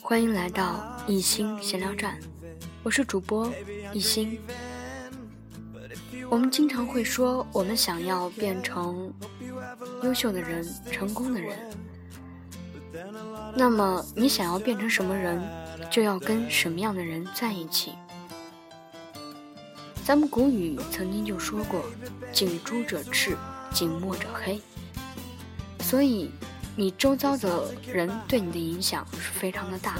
欢迎来到一心闲聊站，我是主播一心。我们经常会说，我们想要变成优秀的人、成功的人。那么，你想要变成什么人，就要跟什么样的人在一起。咱们古语曾经就说过：“近朱者赤，近墨者黑。”所以，你周遭的人对你的影响是非常的大。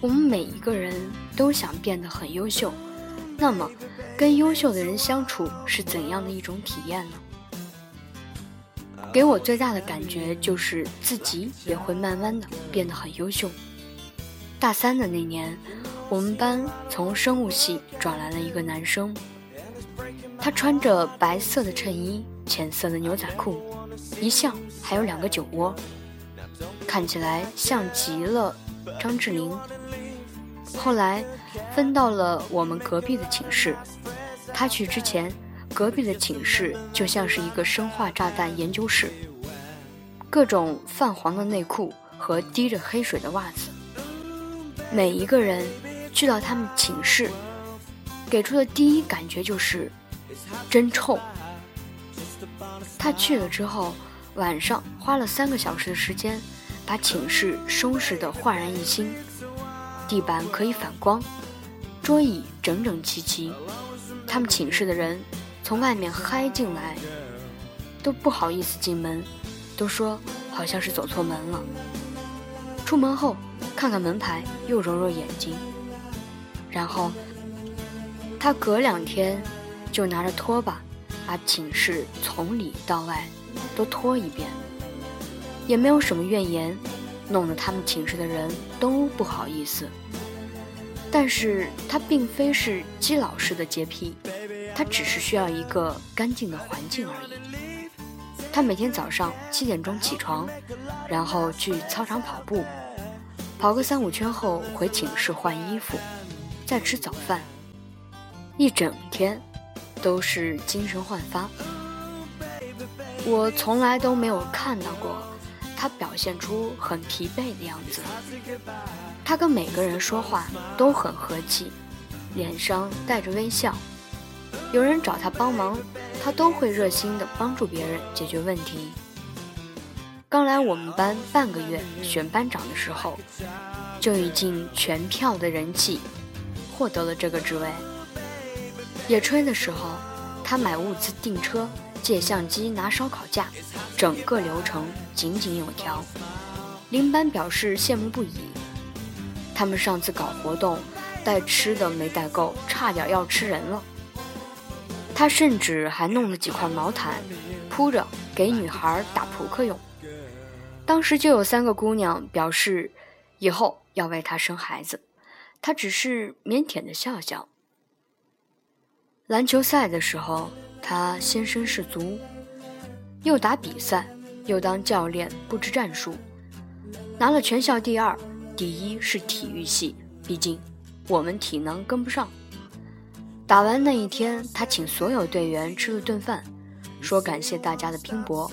我们每一个人都想变得很优秀，那么，跟优秀的人相处是怎样的一种体验呢？给我最大的感觉就是自己也会慢慢的变得很优秀。大三的那年。我们班从生物系转来了一个男生，他穿着白色的衬衣、浅色的牛仔裤，一笑还有两个酒窝，看起来像极了张智霖。后来分到了我们隔壁的寝室，他去之前，隔壁的寝室就像是一个生化炸弹研究室，各种泛黄的内裤和滴着黑水的袜子，每一个人。去到他们寝室，给出的第一感觉就是真臭。他去了之后，晚上花了三个小时的时间，把寝室收拾得焕然一新，地板可以反光，桌椅整整齐齐。他们寝室的人从外面嗨进来，都不好意思进门，都说好像是走错门了。出门后看看门牌，又揉揉眼睛。然后，他隔两天就拿着拖把，把寝室从里到外都拖一遍，也没有什么怨言，弄得他们寝室的人都不好意思。但是他并非是基老师的洁癖，他只是需要一个干净的环境而已。他每天早上七点钟起床，然后去操场跑步，跑个三五圈后回寝室换衣服。再吃早饭，一整天都是精神焕发。我从来都没有看到过他表现出很疲惫的样子。他跟每个人说话都很和气，脸上带着微笑。有人找他帮忙，他都会热心的帮助别人解决问题。刚来我们班半个月，选班长的时候，就已经全票的人气。获得了这个职位。野炊的时候，他买物资、订车、借相机、拿烧烤架，整个流程井井有条。林班表示羡慕不已。他们上次搞活动，带吃的没带够，差点要吃人了。他甚至还弄了几块毛毯，铺着给女孩打扑克用。当时就有三个姑娘表示，以后要为他生孩子。他只是腼腆的笑笑。篮球赛的时候，他先身士卒，又打比赛，又当教练布置战术，拿了全校第二，第一是体育系，毕竟我们体能跟不上。打完那一天，他请所有队员吃了顿饭，说感谢大家的拼搏，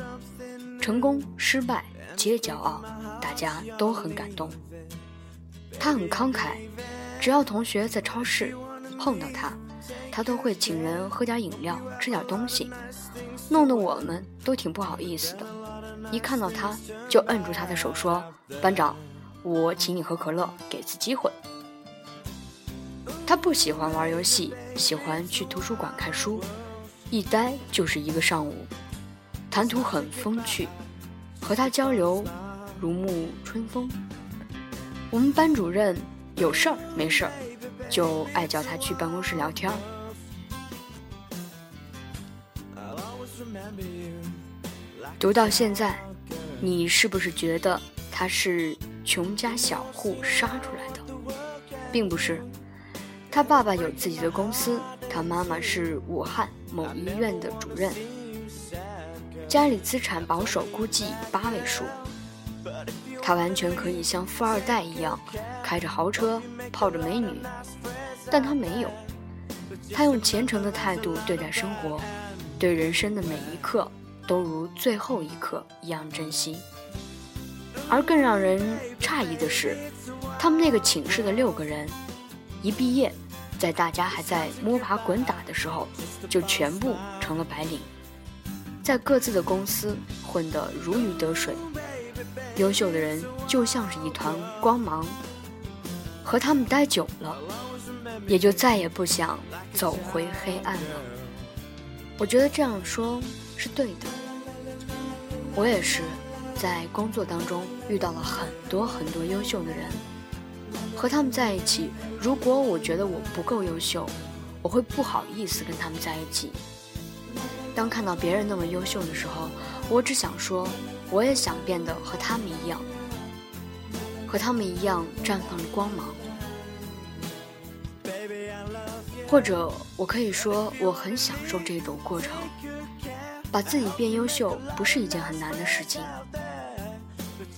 成功失败皆骄傲，大家都很感动。他很慷慨。只要同学在超市碰到他，他都会请人喝点饮料、吃点东西，弄得我们都挺不好意思的。一看到他就摁住他的手说：“班长，我请你喝可乐，给次机会。”他不喜欢玩游戏，喜欢去图书馆看书，一待就是一个上午，谈吐很风趣，和他交流如沐春风。我们班主任。有事儿没事儿，就爱叫他去办公室聊天。读到现在，你是不是觉得他是穷家小户杀出来的？并不是，他爸爸有自己的公司，他妈妈是武汉某医院的主任。家里资产保守估计八位数，他完全可以像富二代一样开着豪车泡着美女，但他没有。他用虔诚的态度对待生活，对人生的每一刻都如最后一刻一样珍惜。而更让人诧异的是，他们那个寝室的六个人，一毕业，在大家还在摸爬滚打的时候，就全部成了白领，在各自的公司混得如鱼得水。优秀的人就像是一团光芒，和他们待久了，也就再也不想走回黑暗了。我觉得这样说是对的，我也是。在工作当中遇到了很多很多优秀的人，和他们在一起。如果我觉得我不够优秀，我会不好意思跟他们在一起。当看到别人那么优秀的时候，我只想说，我也想变得和他们一样，和他们一样绽放着光芒。或者，我可以说，我很享受这种过程。把自己变优秀不是一件很难的事情。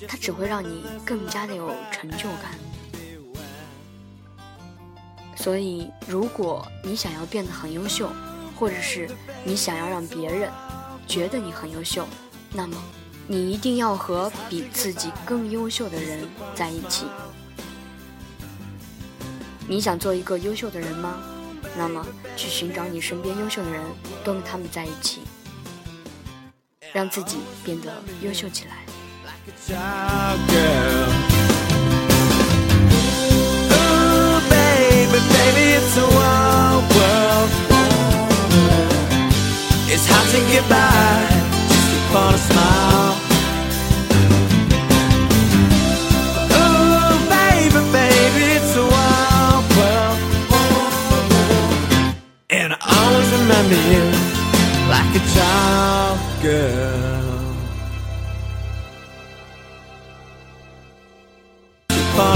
它只会让你更加的有成就感。所以，如果你想要变得很优秀，或者是你想要让别人觉得你很优秀，那么你一定要和比自己更优秀的人在一起。你想做一个优秀的人吗？那么去寻找你身边优秀的人，多跟他们在一起，让自己变得优秀起来。sound